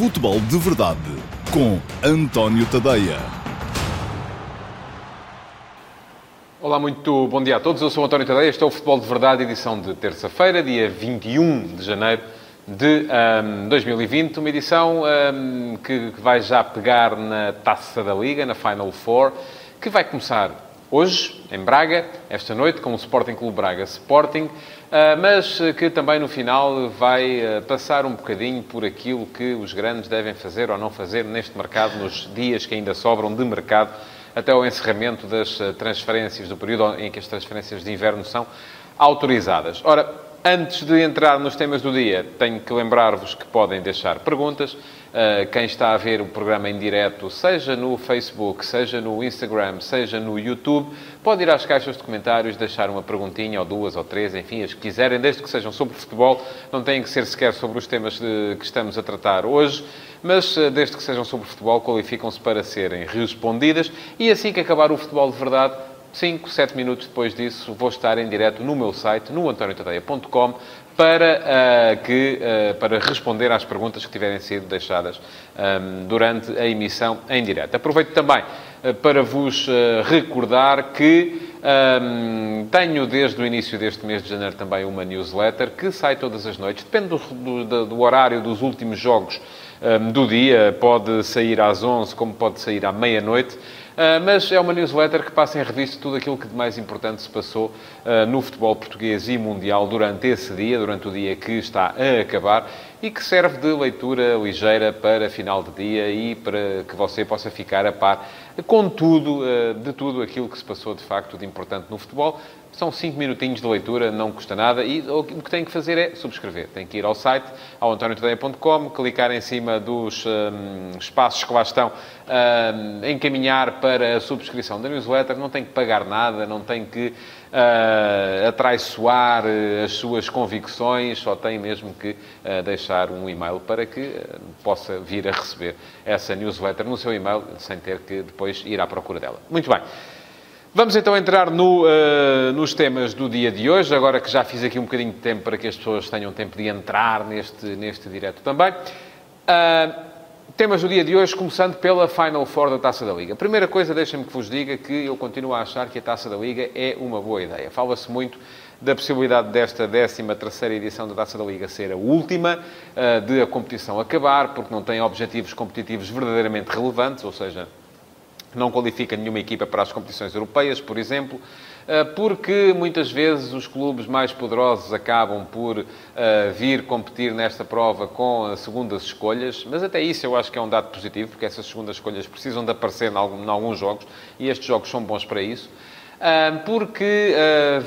Futebol de Verdade com António Tadeia. Olá, muito bom dia a todos. Eu sou António Tadeia. Este é o Futebol de Verdade, edição de terça-feira, dia 21 de janeiro de um, 2020. Uma edição um, que, que vai já pegar na taça da Liga, na Final Four, que vai começar hoje, em Braga, esta noite, com o Sporting Clube Braga Sporting, mas que também no final vai uh, passar um bocadinho por aquilo que os grandes devem fazer ou não fazer neste mercado, nos dias que ainda sobram de mercado, até o encerramento das uh, transferências, do período em que as transferências de inverno são autorizadas. Ora, Antes de entrar nos temas do dia, tenho que lembrar-vos que podem deixar perguntas. Uh, quem está a ver o programa em direto, seja no Facebook, seja no Instagram, seja no YouTube, pode ir às caixas de comentários, deixar uma perguntinha, ou duas, ou três, enfim, as que quiserem, desde que sejam sobre futebol. Não têm que ser sequer sobre os temas que estamos a tratar hoje, mas uh, desde que sejam sobre futebol, qualificam-se para serem respondidas. E assim que acabar o futebol de verdade, 5, 7 minutos depois disso, vou estar em direto no meu site, no antoniotadeia.com, para, uh, que, uh, para responder às perguntas que tiverem sido deixadas um, durante a emissão em direto. Aproveito também uh, para vos recordar que um, tenho desde o início deste mês de janeiro também uma newsletter que sai todas as noites, depende do, do, do horário dos últimos jogos um, do dia, pode sair às 11 como pode sair à meia-noite. Uh, mas é uma newsletter que passa em revista tudo aquilo que de mais importante se passou uh, no futebol português e mundial durante esse dia, durante o dia que está a acabar e que serve de leitura ligeira para final de dia e para que você possa ficar a par com tudo, uh, de tudo aquilo que se passou de facto de importante no futebol. São 5 minutinhos de leitura, não custa nada. E o que tem que fazer é subscrever. Tem que ir ao site, ao antoniotadeia.com, clicar em cima dos um, espaços que lá estão, um, encaminhar para a subscrição da newsletter. Não tem que pagar nada, não tem que uh, atraiçoar uh, as suas convicções, só tem mesmo que uh, deixar um e-mail para que possa vir a receber essa newsletter no seu e-mail, sem ter que depois ir à procura dela. Muito bem. Vamos então entrar no, uh, nos temas do dia de hoje, agora que já fiz aqui um bocadinho de tempo para que as pessoas tenham tempo de entrar neste, neste direto também. Uh, temas do dia de hoje, começando pela Final Four da Taça da Liga. Primeira coisa, deixem-me que vos diga que eu continuo a achar que a Taça da Liga é uma boa ideia. Fala-se muito da possibilidade desta 13ª edição da Taça da Liga ser a última, uh, de a competição acabar, porque não tem objetivos competitivos verdadeiramente relevantes, ou seja, não qualifica nenhuma equipa para as competições europeias, por exemplo, porque muitas vezes os clubes mais poderosos acabam por vir competir nesta prova com segundas escolhas, mas até isso eu acho que é um dado positivo, porque essas segundas escolhas precisam de aparecer em alguns jogos e estes jogos são bons para isso. Porque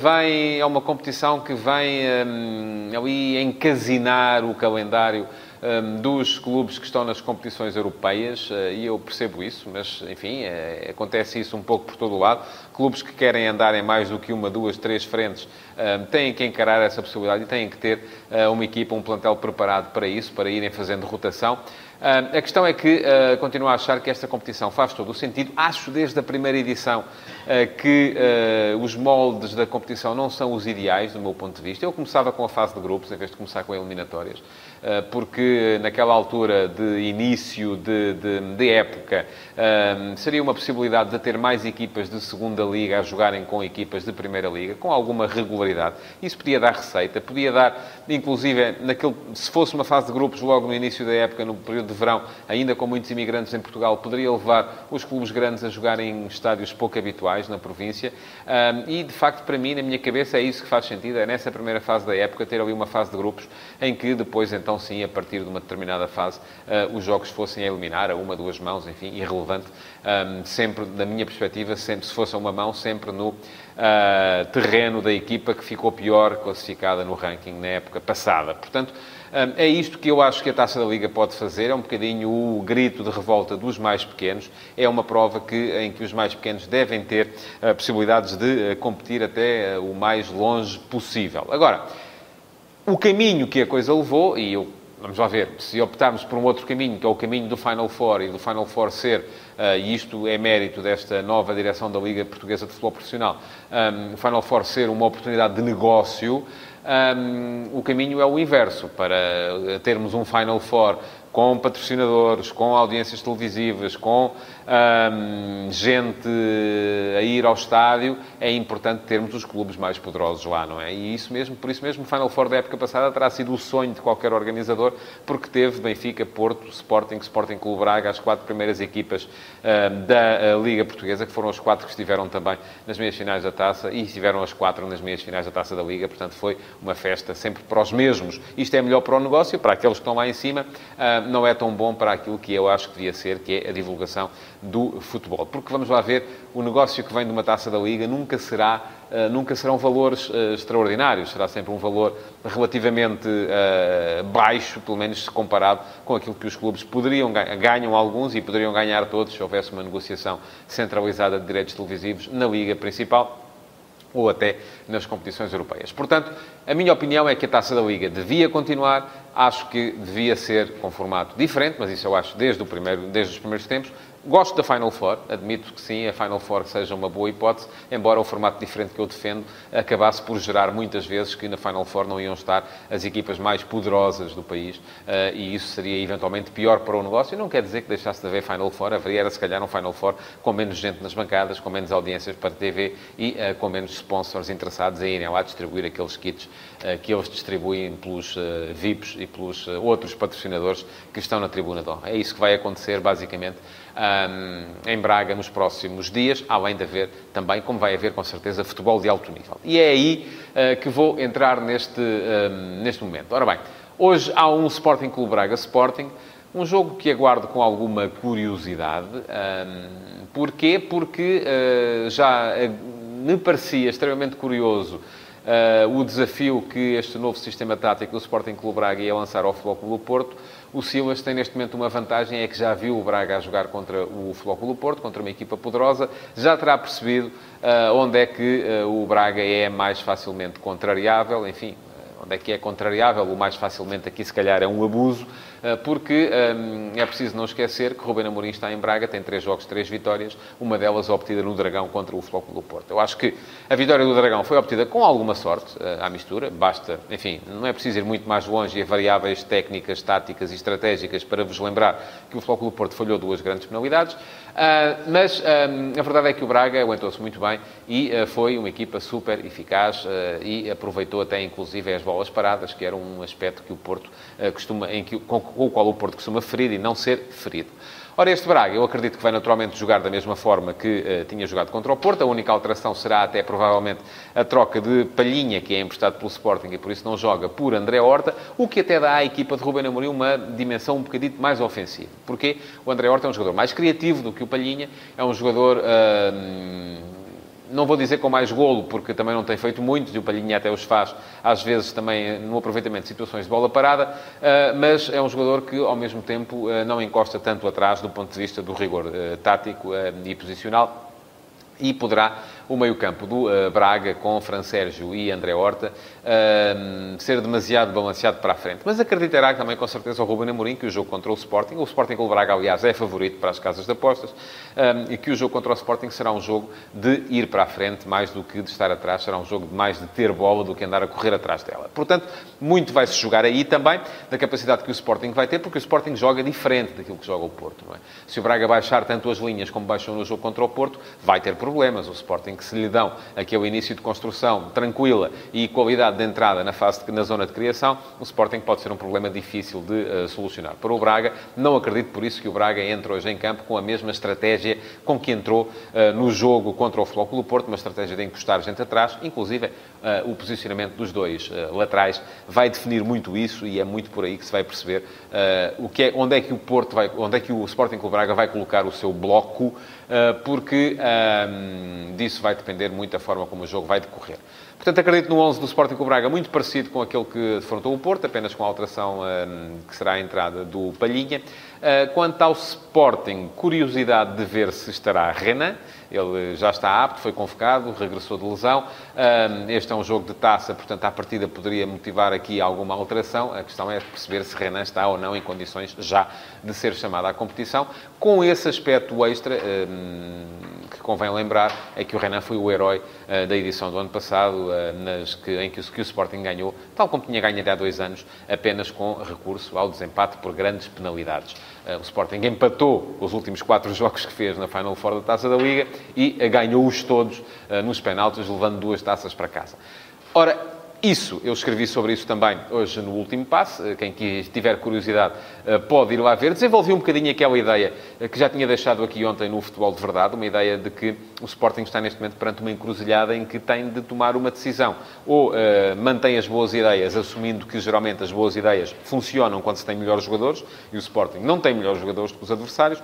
vem, é uma competição que vem ali encasinar o calendário um, dos clubes que estão nas competições europeias, uh, e eu percebo isso, mas, enfim, é, acontece isso um pouco por todo o lado. Clubes que querem andar em mais do que uma, duas, três frentes têm que encarar essa possibilidade e têm que ter uh, uma equipa, um plantel preparado para isso, para irem fazendo rotação. A questão é que uh, continuo a achar que esta competição faz todo o sentido. Acho desde a primeira edição uh, que os moldes da competição não são os ideais, do meu ponto de vista. Eu começava com a fase de grupos, em vez de começar com eliminatórias, porque naquela altura de início de, de, de época seria uma possibilidade de ter mais equipas de segunda liga a jogarem com equipas de primeira liga, com alguma regularidade. Isso podia dar receita, podia dar, inclusive, naquele, se fosse uma fase de grupos logo no início da época, no período de verão, ainda com muitos imigrantes em Portugal, poderia levar os clubes grandes a jogarem em estádios pouco habituais na província. e, de facto, para mim, na minha cabeça, é isso que faz sentido. É nessa primeira fase da época ter ali uma fase de grupos em que depois, então, sim, a partir de uma determinada fase, ah, os jogos fossem a eliminar a uma, duas mãos, enfim, irrelevante. sempre, da minha perspectiva, sempre, se fosse a uma mão, sempre no uh, terreno da equipa que ficou pior classificada no ranking na época passada. Portanto, é isto que eu acho que a Taça da Liga pode fazer, é um bocadinho o grito de revolta dos mais pequenos. É uma prova que, em que os mais pequenos devem ter uh, possibilidades de uh, competir até o mais longe possível. Agora, o caminho que a coisa levou, e eu, vamos lá ver, se optarmos por um outro caminho, que é o caminho do Final Four, e do Final Four ser e isto é mérito desta nova direção da Liga Portuguesa de Futebol Profissional, um, o Final Four ser uma oportunidade de negócio, um, o caminho é o inverso. Para termos um Final Four com patrocinadores, com audiências televisivas, com hum, gente a ir ao estádio, é importante termos os clubes mais poderosos lá, não é? E isso mesmo, por isso mesmo, o Final Four da época passada terá sido o sonho de qualquer organizador, porque teve Benfica, Porto, Sporting, Sporting Clube Braga, as quatro primeiras equipas hum, da Liga Portuguesa, que foram os quatro que estiveram também nas meias finais da taça e estiveram as quatro nas meias finais da taça da Liga, portanto foi uma festa sempre para os mesmos. Isto é melhor para o negócio, para aqueles que estão lá em cima, hum, não é tão bom para aquilo que eu acho que devia ser, que é a divulgação do futebol. Porque vamos lá ver, o negócio que vem de uma taça da Liga nunca será Uh, nunca serão valores uh, extraordinários, será sempre um valor relativamente uh, baixo, pelo menos comparado com aquilo que os clubes poderiam ganhar, ganham alguns e poderiam ganhar todos se houvesse uma negociação centralizada de direitos televisivos na Liga principal ou até nas competições europeias. Portanto, a minha opinião é que a Taça da Liga devia continuar, acho que devia ser com formato diferente, mas isso eu acho desde, primeiro, desde os primeiros tempos. Gosto da Final Four, admito que sim, a Final Four seja uma boa hipótese, embora o formato diferente que eu defendo acabasse por gerar muitas vezes que na Final Four não iam estar as equipas mais poderosas do país uh, e isso seria eventualmente pior para o negócio. Não quer dizer que deixasse de haver Final Four, haveria era se calhar um Final Four com menos gente nas bancadas, com menos audiências para TV e uh, com menos sponsors interessados em irem lá distribuir aqueles kits uh, que eles distribuem pelos VIPs e pelos outros patrocinadores que estão na tribuna de honra. É isso que vai acontecer basicamente um, em Braga nos próximos dias, além de haver também, como vai haver com certeza, futebol de alto nível. E é aí uh, que vou entrar neste, um, neste momento. Ora bem, hoje há um Sporting Clube Braga Sporting, um jogo que aguardo com alguma curiosidade. Um, porquê? Porque uh, já me parecia extremamente curioso uh, o desafio que este novo sistema tático do Sporting Clube Braga ia lançar ao Futebol Clube do Porto. O Silas tem neste momento uma vantagem, é que já viu o Braga a jogar contra o do Porto, contra uma equipa poderosa, já terá percebido uh, onde é que uh, o Braga é mais facilmente contrariável, enfim, onde é que é contrariável, o mais facilmente aqui se calhar é um abuso, eh, porque um, é preciso não esquecer que Ruben Amorim está em Braga, tem três jogos, três vitórias, uma delas obtida no Dragão contra o Futebol do Porto. Eu acho que a vitória do Dragão foi obtida com alguma sorte uh, à mistura, basta, enfim, não é preciso ir muito mais longe e a variáveis técnicas, táticas e estratégicas para vos lembrar que o Futebol do Porto falhou duas grandes penalidades, mas a verdade é que o Braga aguentou-se muito bem e foi uma equipa super eficaz e aproveitou até inclusive as paradas, que era um aspecto que o Porto costuma, em que, com, o qual o Porto costuma ferir e não ser ferido. Ora, este Braga, eu acredito que vai naturalmente jogar da mesma forma que uh, tinha jogado contra o Porto. A única alteração será até provavelmente a troca de Palhinha, que é emprestado pelo Sporting e por isso não joga, por André Horta, o que até dá à equipa de Ruben Amorim uma dimensão um bocadinho mais ofensiva. Porque o André Horta é um jogador mais criativo do que o Palhinha, é um jogador... Uh, não vou dizer com mais golo, porque também não tem feito muito, e o Palhinha até os faz, às vezes, também no aproveitamento de situações de bola parada, eh, mas é um jogador que, ao mesmo tempo, eh, não encosta tanto atrás do ponto de vista do rigor eh, tático e posicional e poderá o meio-campo do uh, Braga com Fran Sérgio e André Horta uh, ser demasiado balanceado para a frente. Mas acreditará também, com certeza, o Ruben Amorim que o jogo contra o Sporting, o Sporting com o Braga, aliás, é favorito para as casas de apostas, uh, e que o jogo contra o Sporting será um jogo de ir para a frente mais do que de estar atrás, será um jogo de mais de ter bola do que andar a correr atrás dela. Portanto, muito vai-se jogar aí também da capacidade que o Sporting vai ter, porque o Sporting joga diferente daquilo que joga o Porto. É? Se o Braga baixar tanto as linhas como baixou no jogo contra o Porto, vai ter problemas. O Sporting em que se lhe dão aquele início de construção tranquila e qualidade de entrada na, fase de, na zona de criação, o Sporting pode ser um problema difícil de uh, solucionar. Para o Braga, não acredito por isso que o Braga entre hoje em campo com a mesma estratégia com que entrou uh, no jogo contra o Futebol Clube Porto, uma estratégia de encostar gente atrás, inclusive uh, o posicionamento dos dois laterais vai definir muito isso e é muito por aí que se vai perceber o que é, onde é que o Porto vai, onde é que o Sporting Clube Braga vai colocar o seu bloco porque um, disso vai depender muito da forma como o jogo vai decorrer. Portanto, acredito no 11 do Sporting com o Braga, muito parecido com aquele que defrontou o Porto, apenas com a alteração que será a entrada do Palhinha. Uh, quanto ao Sporting, curiosidade de ver se estará Renan. Ele já está apto, foi convocado, regressou de lesão. Um, este é um jogo de taça, portanto, à partida poderia motivar aqui alguma alteração. A questão é perceber se Renan está ou não em condições já de ser chamado à competição. Com esse aspecto extra, um, que convém lembrar, é que o Renan foi o herói da edição do ano passado em que, que, o Sporting ganhou, tal como tinha ganho há dois anos, apenas com recurso ao desempate por grandes penalidades. O Sporting empatou os últimos quatro jogos que fez na Final Four da Taça da Liga e ganhou-os todos nos penaltis, levando duas taças para casa. Ora, isso, eu escrevi sobre isso também hoje no último passo. Quem tiver curiosidade eh, pode ir lá ver. Desenvolvi um bocadinho aquela ideia eh, que já tinha deixado aqui ontem no Futebol de Verdade, uma ideia de que o Sporting está neste momento perante uma encruzilhada em que tem de tomar uma decisão. Ou uh, mantém as boas ideias, assumindo que geralmente as boas ideias funcionam quando se tem melhores jogadores, e o Sporting não tem melhores jogadores que os adversários,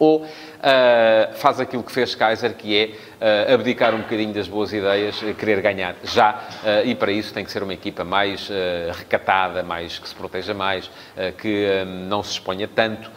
ou uh, faz aquilo que fez Kaiser, que é uh, abdicar um bocadinho das boas ideias, querer ganhar já, uh, e para isso tem que ser uma equipa mais recatada, mais que se proteja mais, que não se exponha tanto,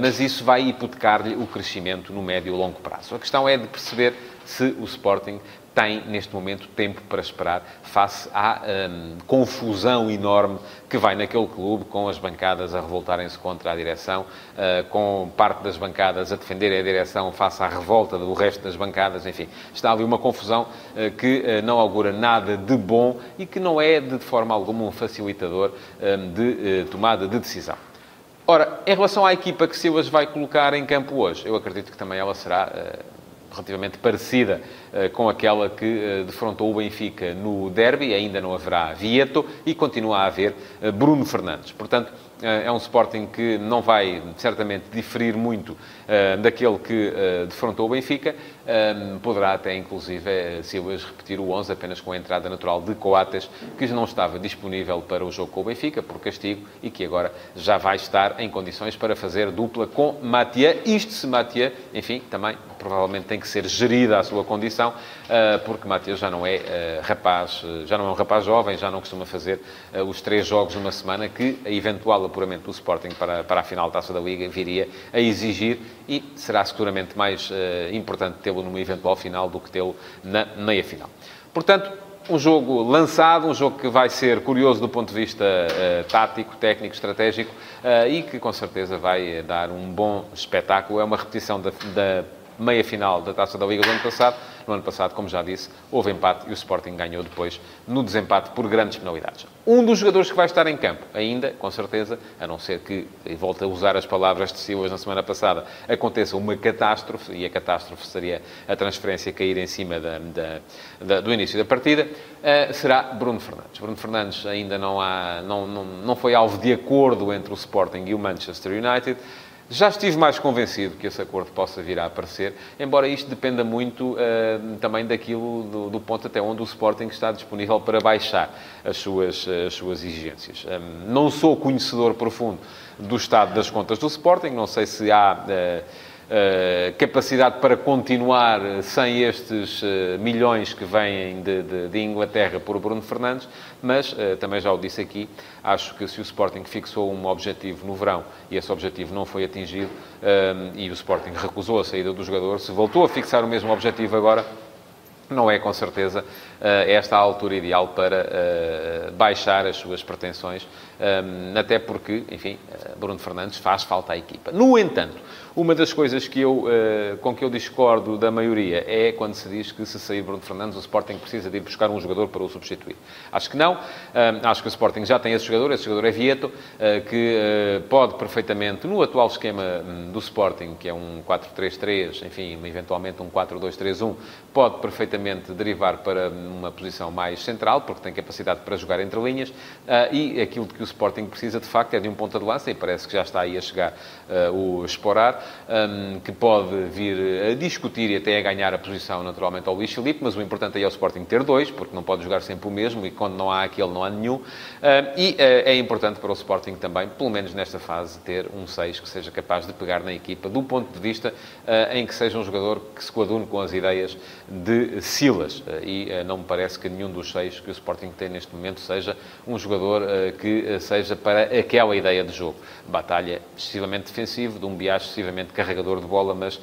mas isso vai hipotecar-lhe o crescimento no médio e longo prazo. A questão é de perceber se o Sporting tem, neste momento, tempo para esperar face à hum, confusão enorme que vai naquele clube, com as bancadas a revoltarem-se contra a direção, uh, com parte das bancadas a defender a direção face à revolta do resto das bancadas, enfim. Está ali uma confusão uh, que uh, não augura nada de bom e que não é, de forma alguma, um facilitador hum, de tomada de decisão. Ora, em relação à equipa que Silas vai colocar em campo hoje, eu acredito que também ela será relativamente parecida com aquela que uh, defrontou o Benfica no derby. Ainda não haverá Vieto e continua a haver uh, Bruno Fernandes. Portanto, é um Sporting que não vai certamente diferir muito daquele que defrontou o Benfica. Poderá até, inclusive, uh, Silas repetir o 11 apenas com a entrada natural de Coates, que não estava disponível para o jogo com o Benfica, por castigo, e que agora já vai estar em condições para fazer dupla com Matia. Isto se Matia, enfim, também provavelmente tem que ser gerida a sua condição, uh, porque Matia já não é rapaz, já não é um rapaz jovem, já não costuma fazer os três jogos numa semana que a eventual apuramento do Sporting para, para a final da Taça da Liga viria a exigir e será seguramente mais importante tê-lo numa eventual final do que tê-lo na meia-final. Portanto, um jogo lançado, um jogo que vai ser curioso do ponto de vista uh, tático, técnico, estratégico uh, e que com certeza vai dar um bom espetáculo. É uma repetição da, da meia-final da Taça da Liga do ano passado. No ano passado, como já disse, houve empate e o Sporting ganhou depois no desempate por grandes penalidades. Um dos jogadores que vai estar em campo, ainda, com certeza, a não ser que, e volto a usar as palavras de Silas na semana passada, aconteça uma catástrofe, e a catástrofe seria a transferência cair em cima da, da, da, do início da partida, uh, será Bruno Fernandes. Bruno Fernandes ainda não, há, não, não, não foi alvo de acordo entre o Sporting e o Manchester United. Já estive mais convencido que esse acordo possa vir a aparecer, embora isto dependa muito uh, também daquilo, do, do, ponto até onde o Sporting está disponível para baixar as suas, as suas exigências. Um, eh, não sou conhecedor profundo do estado das contas do Sporting, não sei se há... Uh, capacidade para continuar sem estes uh, milhões que vêm de, de, de, Inglaterra por Bruno Fernandes, mas uh, também já o disse aqui, acho que se o Sporting fixou um objetivo no verão e esse objetivo não foi atingido e o Sporting recusou a saída do jogador, se voltou a fixar o mesmo objetivo agora, não é com certeza esta a altura ideal para baixar as suas pretensões, até porque, enfim, Bruno Fernandes faz falta à equipa. No entanto, uma das coisas que eu, com que eu discordo da maioria é quando se diz que se sair Bruno Fernandes, o Sporting precisa de ir buscar um jogador para o substituir. Acho que não. Uh, acho que o Sporting já tem esse jogador, esse jogador é Vieto, que pode perfeitamente, no atual esquema um, do Sporting, que é um 4-3-3, enfim, eventualmente um 4-2-3-1, pode perfeitamente derivar para uma posição mais central, porque tem capacidade para jogar entre linhas, e aquilo que o Sporting precisa, de facto, é de um ponta de lança, e parece que já está aí a chegar o Esporar, que pode vir a discutir e até a ganhar a posição naturalmente ao Luís Filipe, mas o importante aí é o Sporting ter dois, porque não pode jogar sempre o mesmo e quando não há aquele não há nenhum. Uh, e é importante para o Sporting também, pelo menos nesta fase, ter um 6 que seja capaz de pegar na equipa, do ponto de vista em que seja um jogador que se coadune com as ideias de Silas. e não me parece que nenhum dos seis que o Sporting tem neste momento seja um jogador que que seja para aquela ideia de jogo. Batalha excessivamente defensivo, de um Bias excessivamente carregador de bola, mas uh,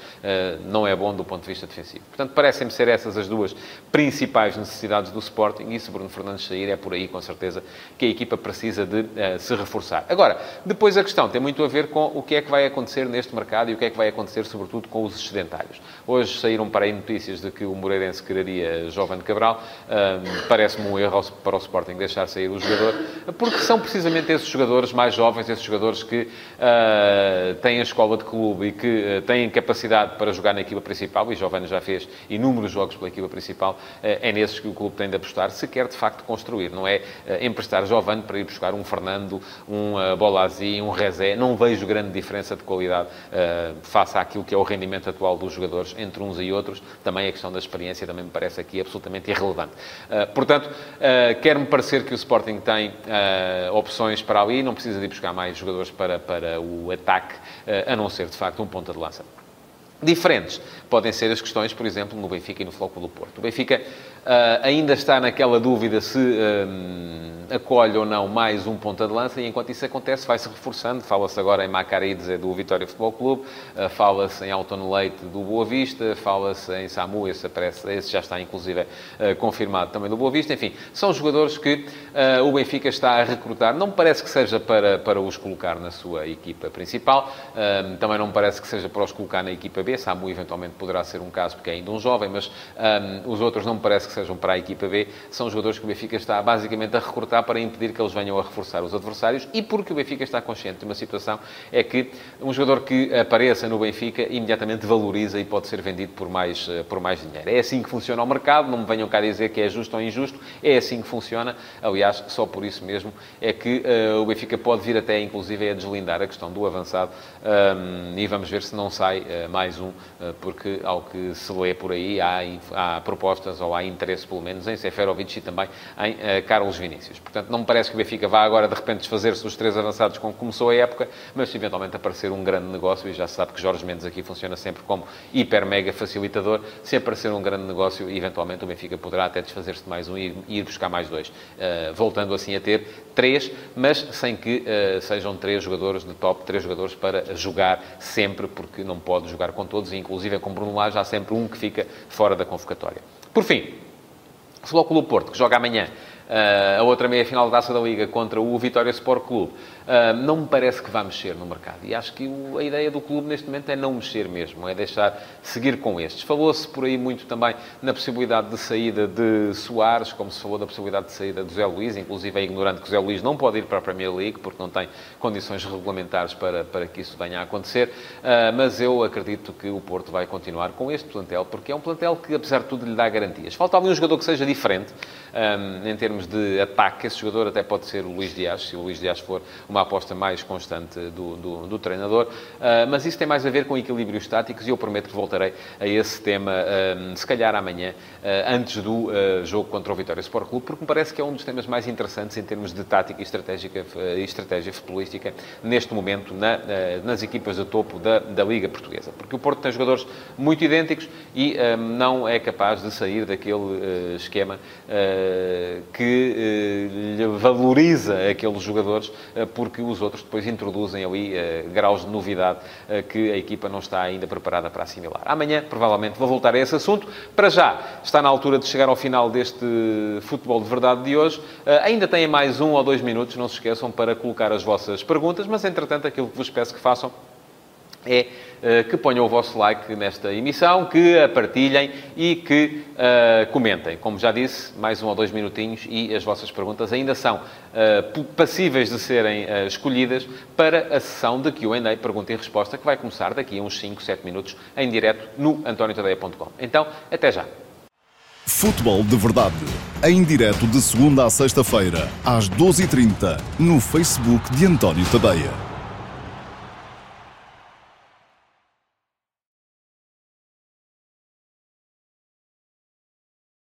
não é bom do ponto de vista defensivo. Portanto, parecem-me ser essas as duas principais necessidades do Sporting e se Bruno Fernandes sair é por aí, com certeza, que a equipa precisa de uh, se reforçar. Agora, depois a questão tem muito a ver com o que é que vai acontecer neste mercado e o que é que vai acontecer, sobretudo, com os excedentários. Hoje saíram para aí notícias de que o Moreirense quereria Jovem Cabral. Uh, Parece-me um erro para o Sporting deixar sair o jogador, porque são precisamente esses jogadores mais jovens, esses jogadores que uh, têm a escola de clube e que uh, têm capacidade para jogar na equipa principal, e Jovem já fez inúmeros jogos pela equipa principal, é nesses que o clube tem de apostar, se quer de facto construir. Não é emprestar Jovem para ir buscar um Fernando, um uh, Bolazzi, um Rezé. Não vejo grande diferença de qualidade face àquilo que é o rendimento atual dos jogadores entre uns e outros. Também a questão da experiência também me parece aqui absolutamente irrelevante. Portanto, quer-me parecer que o Sporting tem opções para ali, não precisa de ir buscar mais jogadores para, para o ataque, a não ser, de facto, um ponta de lança. Diferentes podem ser as questões, por exemplo, no Benfica e no Flóculo do Porto. O Benfica Uh, ainda está naquela dúvida se uh, acolhe ou não mais um ponta de lança e enquanto isso acontece vai-se reforçando. Fala-se agora em Macarides é do Vitória Futebol Clube, uh, fala-se em Alton Leite do Boa Vista, fala-se em Samu, esse, aparece, esse já está inclusive confirmado também do Boa Vista. Enfim, são jogadores que o Benfica está a recrutar. Não me parece que seja para, para os colocar na sua equipa principal, também não me parece que seja para os colocar na equipa B. Samu eventualmente poderá ser um caso porque é ainda um jovem, mas os outros não me parece que que sejam para a equipa B, são jogadores que o Benfica está basicamente a recrutar para impedir que eles venham a reforçar os adversários e porque o Benfica está consciente de uma situação é que um jogador que apareça no Benfica imediatamente valoriza e pode ser vendido por mais, eh, por mais dinheiro. É assim que funciona o mercado, não me venham cá dizer que é justo ou injusto, é assim que funciona. Aliás, só por isso mesmo é que uh, o Benfica pode vir até, inclusive, a deslindar a questão do avançado um, e vamos ver se não sai uh, mais um, uh, porque ao que se lê por aí há, há propostas ou há interesse, pelo menos, em Seferovic e também em uh, Carlos Vinícius. Portanto, não me parece que o Benfica vá agora, de repente, desfazer-se dos três avançados como começou a época, mas se eventualmente aparecer um grande negócio, e já se sabe que Jorge Mendes aqui funciona sempre como hiper-mega facilitador, se aparecer um grande negócio, eventualmente o Benfica poderá até desfazer-se de mais um e ir buscar mais dois. Uh, voltando assim a ter três, mas sem que uh, sejam três jogadores de top, três jogadores para jogar sempre, porque não pode jogar com todos, e inclusive com Bruno Lage há sempre um que fica fora da convocatória. Por fim, Futebol Clube Porto, que joga amanhã uh, a outra meia-final da Taça da Liga contra o Vitória Sport Clube, não me parece que vá mexer no mercado. E acho que a ideia do clube neste momento é não mexer mesmo, é deixar seguir com estes. Falou-se por aí muito também na possibilidade de saída de Soares, como se falou da possibilidade de saída de Zé Luís, inclusive é ignorante que o Zé Luís não pode ir para a Premier League porque não tem condições regulamentares para, para que isso venha a acontecer. Uh, mas eu acredito que o Porto vai continuar com este plantel, porque é um plantel que, apesar de tudo, lhe dá garantias. Falta algum jogador que seja diferente um, em termos de ataque. Esse jogador até pode ser o Luís Dias, se o Luís Dias for uma aposta mais constante do, do, do treinador. Uh, mas isso tem mais a ver com equilíbrios táticos e eu prometo que voltarei a esse tema, um, se calhar amanhã, uh, antes do uh, jogo contra o Vitória Sport Clube, porque me parece que é um dos temas mais interessantes em termos de tática e, estratégica, estratégia futebolística neste momento na, nas equipas de topo da, da Liga Portuguesa. Porque o Porto tem jogadores muito idênticos e um, não é capaz de sair daquele esquema que valoriza aqueles jogadores, porque os outros depois introduzem ali graus de novidade que a equipa não está ainda preparada para assimilar. Amanhã, provavelmente, vou voltar a esse assunto. Para já, está na altura de chegar ao final deste futebol de verdade de hoje. Ainda têm mais um ou dois minutos, não se esqueçam, para colocar as vossas perguntas, mas, entretanto, aquilo que vos peço que façam é uh, que ponham o vosso like nesta emissão, que a partilhem e que uh, comentem. Como já disse, mais um ou dois minutinhos e as vossas perguntas ainda são uh, passíveis de serem escolhidas para a sessão de Q&A, pergunta e resposta, que vai começar daqui a uns 5, 7 minutos em direto no antoniotadeia.com. Então, até já! Futebol de Verdade, em direto de segunda a sexta-feira, às 12h30, no Facebook de António Tadeia.